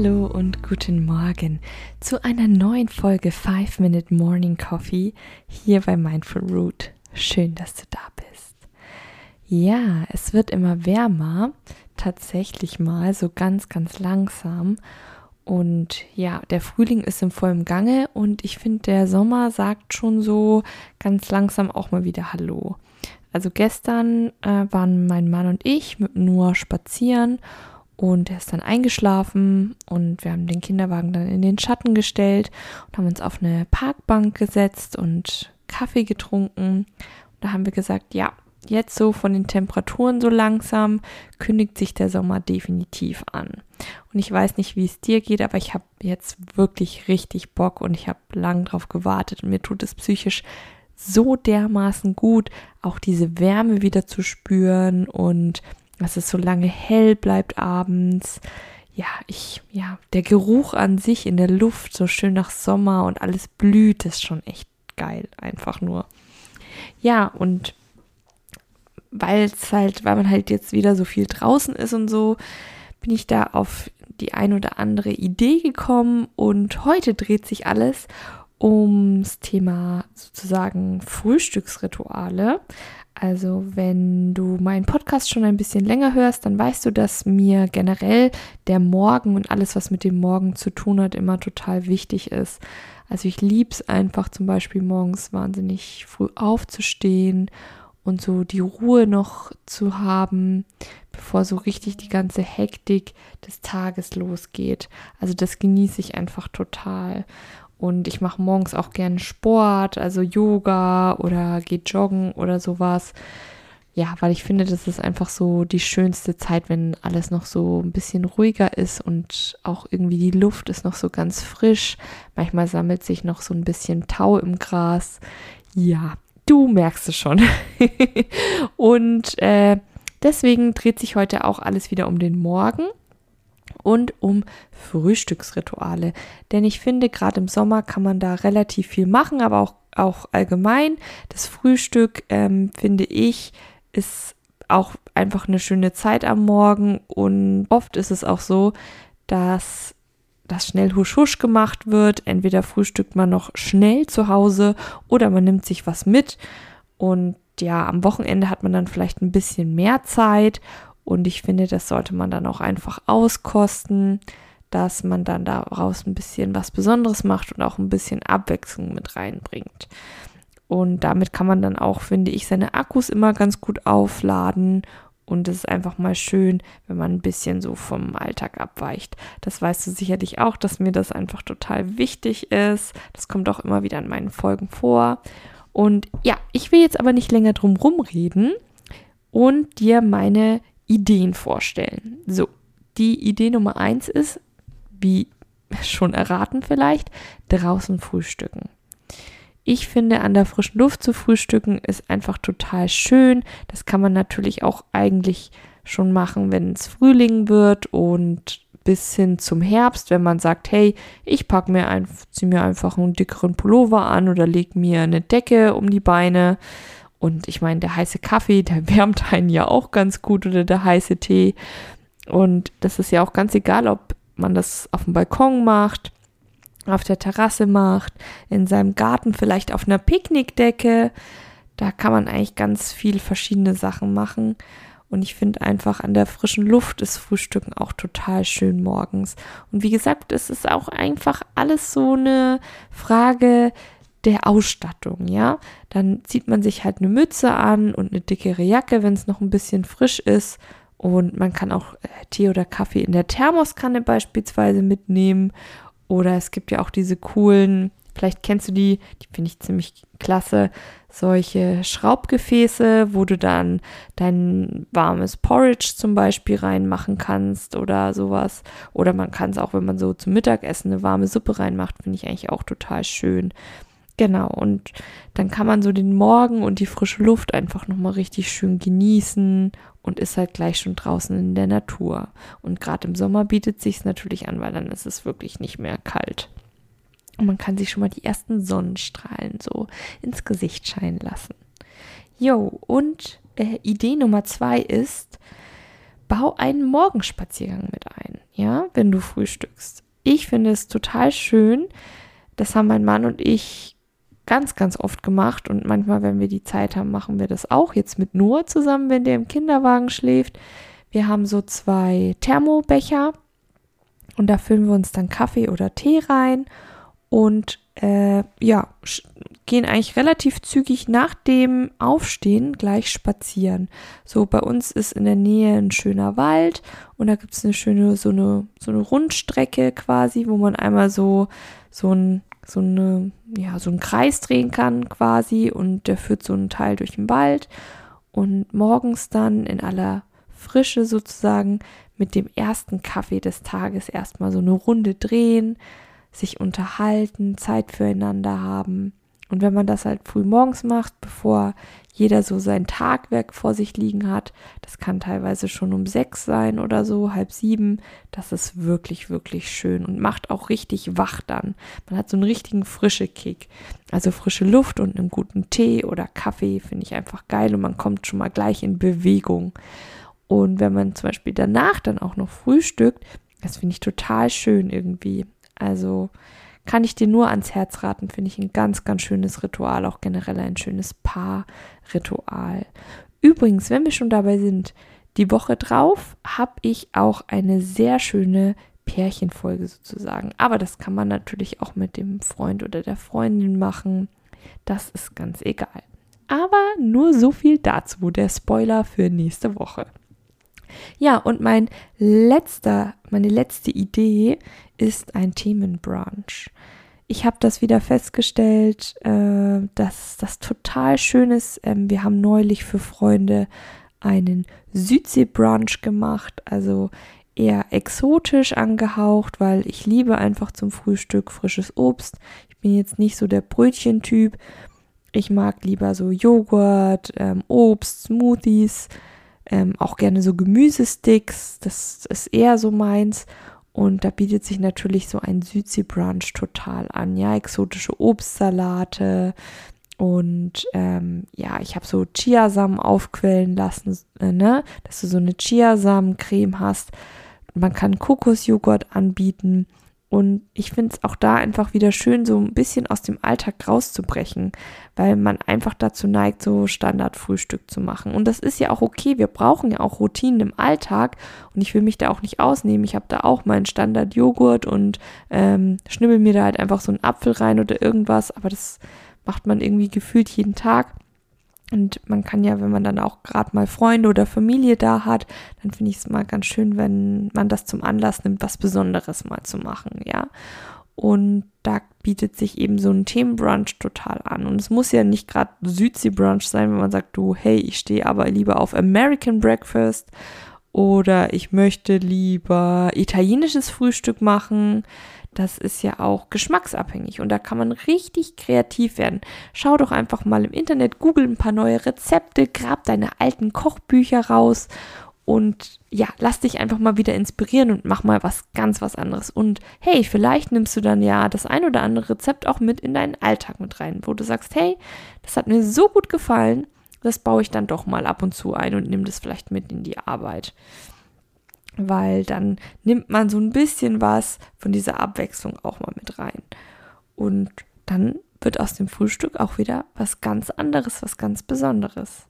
Hallo und guten Morgen zu einer neuen Folge 5 Minute Morning Coffee hier bei Mindful Root. Schön, dass du da bist. Ja, es wird immer wärmer, tatsächlich mal so ganz, ganz langsam. Und ja, der Frühling ist im vollen Gange und ich finde, der Sommer sagt schon so ganz langsam auch mal wieder Hallo. Also gestern äh, waren mein Mann und ich mit nur spazieren er ist dann eingeschlafen und wir haben den Kinderwagen dann in den Schatten gestellt und haben uns auf eine Parkbank gesetzt und Kaffee getrunken. Und da haben wir gesagt, ja, jetzt so von den Temperaturen so langsam kündigt sich der Sommer definitiv an. Und ich weiß nicht, wie es dir geht, aber ich habe jetzt wirklich richtig Bock und ich habe lang drauf gewartet und mir tut es psychisch so dermaßen gut, auch diese Wärme wieder zu spüren und dass es so lange hell bleibt abends. Ja, ich, ja, der Geruch an sich in der Luft, so schön nach Sommer und alles blüht, ist schon echt geil, einfach nur. Ja, und weil es halt, weil man halt jetzt wieder so viel draußen ist und so, bin ich da auf die ein oder andere Idee gekommen und heute dreht sich alles ums Thema sozusagen Frühstücksrituale. Also wenn du meinen Podcast schon ein bisschen länger hörst, dann weißt du, dass mir generell der Morgen und alles, was mit dem Morgen zu tun hat, immer total wichtig ist. Also ich liebe es einfach zum Beispiel morgens wahnsinnig früh aufzustehen und so die Ruhe noch zu haben, bevor so richtig die ganze Hektik des Tages losgeht. Also das genieße ich einfach total. Und ich mache morgens auch gerne Sport, also Yoga oder gehe joggen oder sowas. Ja, weil ich finde, das ist einfach so die schönste Zeit, wenn alles noch so ein bisschen ruhiger ist und auch irgendwie die Luft ist noch so ganz frisch. Manchmal sammelt sich noch so ein bisschen Tau im Gras. Ja, Du merkst es schon. und äh, deswegen dreht sich heute auch alles wieder um den Morgen und um Frühstücksrituale. Denn ich finde, gerade im Sommer kann man da relativ viel machen, aber auch, auch allgemein. Das Frühstück, ähm, finde ich, ist auch einfach eine schöne Zeit am Morgen. Und oft ist es auch so, dass das schnell husch husch gemacht wird. Entweder frühstückt man noch schnell zu Hause oder man nimmt sich was mit. Und ja, am Wochenende hat man dann vielleicht ein bisschen mehr Zeit. Und ich finde, das sollte man dann auch einfach auskosten, dass man dann daraus ein bisschen was Besonderes macht und auch ein bisschen Abwechslung mit reinbringt. Und damit kann man dann auch, finde ich, seine Akkus immer ganz gut aufladen und es ist einfach mal schön, wenn man ein bisschen so vom Alltag abweicht. Das weißt du sicherlich auch, dass mir das einfach total wichtig ist. Das kommt auch immer wieder in meinen Folgen vor. Und ja, ich will jetzt aber nicht länger drum rumreden und dir meine Ideen vorstellen. So, die Idee Nummer eins ist, wie schon erraten vielleicht, draußen frühstücken. Ich finde, an der frischen Luft zu frühstücken ist einfach total schön. Das kann man natürlich auch eigentlich schon machen, wenn es Frühling wird und bis hin zum Herbst, wenn man sagt, hey, ich packe mir ein, mir einfach einen dickeren Pullover an oder leg mir eine Decke um die Beine. Und ich meine, der heiße Kaffee, der wärmt einen ja auch ganz gut oder der heiße Tee. Und das ist ja auch ganz egal, ob man das auf dem Balkon macht auf der Terrasse macht, in seinem Garten, vielleicht auf einer Picknickdecke. Da kann man eigentlich ganz viel verschiedene Sachen machen. Und ich finde einfach an der frischen Luft ist Frühstücken auch total schön morgens. Und wie gesagt, es ist auch einfach alles so eine Frage der Ausstattung, ja. Dann zieht man sich halt eine Mütze an und eine dickere Jacke, wenn es noch ein bisschen frisch ist. Und man kann auch äh, Tee oder Kaffee in der Thermoskanne beispielsweise mitnehmen oder es gibt ja auch diese coolen, vielleicht kennst du die, die finde ich ziemlich klasse, solche Schraubgefäße, wo du dann dein warmes Porridge zum Beispiel reinmachen kannst oder sowas. Oder man kann es auch, wenn man so zum Mittagessen eine warme Suppe reinmacht, finde ich eigentlich auch total schön. Genau, und dann kann man so den Morgen und die frische Luft einfach nochmal richtig schön genießen und ist halt gleich schon draußen in der Natur. Und gerade im Sommer bietet sich natürlich an, weil dann ist es wirklich nicht mehr kalt. Und man kann sich schon mal die ersten Sonnenstrahlen so ins Gesicht scheinen lassen. Jo, und äh, Idee Nummer zwei ist, bau einen Morgenspaziergang mit ein, ja, wenn du frühstückst. Ich finde es total schön. Das haben mein Mann und ich ganz, ganz oft gemacht und manchmal, wenn wir die Zeit haben, machen wir das auch. Jetzt mit Noah zusammen, wenn der im Kinderwagen schläft. Wir haben so zwei Thermobecher und da füllen wir uns dann Kaffee oder Tee rein und äh, ja, gehen eigentlich relativ zügig nach dem Aufstehen gleich spazieren. So, bei uns ist in der Nähe ein schöner Wald und da gibt es eine schöne, so eine, so eine Rundstrecke quasi, wo man einmal so, so ein so eine, ja, so einen Kreis drehen kann quasi und der führt so einen Teil durch den Wald und morgens dann in aller Frische sozusagen mit dem ersten Kaffee des Tages erstmal so eine Runde drehen, sich unterhalten, Zeit füreinander haben. Und wenn man das halt früh morgens macht, bevor jeder so sein Tagwerk vor sich liegen hat, das kann teilweise schon um sechs sein oder so, halb sieben, das ist wirklich, wirklich schön und macht auch richtig wach dann. Man hat so einen richtigen frische Kick. Also frische Luft und einen guten Tee oder Kaffee finde ich einfach geil und man kommt schon mal gleich in Bewegung. Und wenn man zum Beispiel danach dann auch noch frühstückt, das finde ich total schön irgendwie. Also kann ich dir nur ans Herz raten, finde ich ein ganz, ganz schönes Ritual, auch generell ein schönes Paarritual. Übrigens, wenn wir schon dabei sind, die Woche drauf habe ich auch eine sehr schöne Pärchenfolge sozusagen. Aber das kann man natürlich auch mit dem Freund oder der Freundin machen. Das ist ganz egal. Aber nur so viel dazu, der Spoiler für nächste Woche. Ja, und mein letzter, meine letzte Idee ist ein Themenbrunch. Ich habe das wieder festgestellt, äh, dass das total schön ist. Ähm, wir haben neulich für Freunde einen Südsee-Brunch gemacht, also eher exotisch angehaucht, weil ich liebe einfach zum Frühstück frisches Obst. Ich bin jetzt nicht so der Brötchentyp. Ich mag lieber so Joghurt, ähm, Obst, Smoothies, ähm, auch gerne so Gemüsesticks. Das ist eher so meins. Und da bietet sich natürlich so ein Südsee-Brunch total an. Ja, exotische Obstsalate. Und ähm, ja, ich habe so Chiasamen aufquellen lassen, äh, ne? dass du so eine Chiasamencreme hast. Man kann Kokosjoghurt anbieten. Und ich finde es auch da einfach wieder schön, so ein bisschen aus dem Alltag rauszubrechen, weil man einfach dazu neigt, so Standardfrühstück zu machen. Und das ist ja auch okay. Wir brauchen ja auch Routinen im Alltag und ich will mich da auch nicht ausnehmen. Ich habe da auch meinen Standard-Joghurt und ähm, schnibbel mir da halt einfach so einen Apfel rein oder irgendwas, aber das macht man irgendwie gefühlt jeden Tag. Und man kann ja, wenn man dann auch gerade mal Freunde oder Familie da hat, dann finde ich es mal ganz schön, wenn man das zum Anlass nimmt, was Besonderes mal zu machen, ja. Und da bietet sich eben so ein Themenbrunch total an. Und es muss ja nicht gerade Südsee-Brunch sein, wenn man sagt, du, hey, ich stehe aber lieber auf American Breakfast oder ich möchte lieber italienisches Frühstück machen das ist ja auch geschmacksabhängig und da kann man richtig kreativ werden. Schau doch einfach mal im Internet, google ein paar neue Rezepte, grab deine alten Kochbücher raus und ja, lass dich einfach mal wieder inspirieren und mach mal was ganz was anderes. Und hey, vielleicht nimmst du dann ja das ein oder andere Rezept auch mit in deinen Alltag mit rein, wo du sagst, hey, das hat mir so gut gefallen, das baue ich dann doch mal ab und zu ein und nimm das vielleicht mit in die Arbeit weil dann nimmt man so ein bisschen was von dieser Abwechslung auch mal mit rein. Und dann wird aus dem Frühstück auch wieder was ganz anderes, was ganz Besonderes.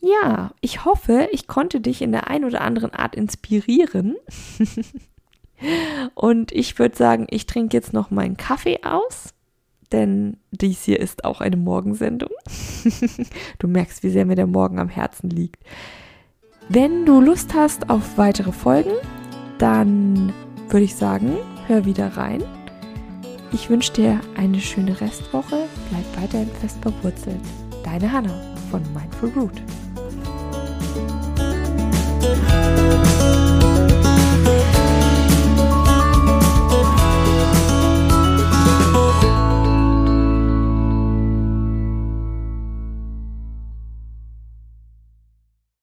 Ja, ich hoffe, ich konnte dich in der ein oder anderen Art inspirieren. Und ich würde sagen, ich trinke jetzt noch meinen Kaffee aus, denn dies hier ist auch eine Morgensendung. du merkst, wie sehr mir der Morgen am Herzen liegt. Wenn du Lust hast auf weitere Folgen, dann würde ich sagen, hör wieder rein. Ich wünsche dir eine schöne Restwoche. Bleib weiterhin fest verwurzelt. Deine Hanna von Mindful Root.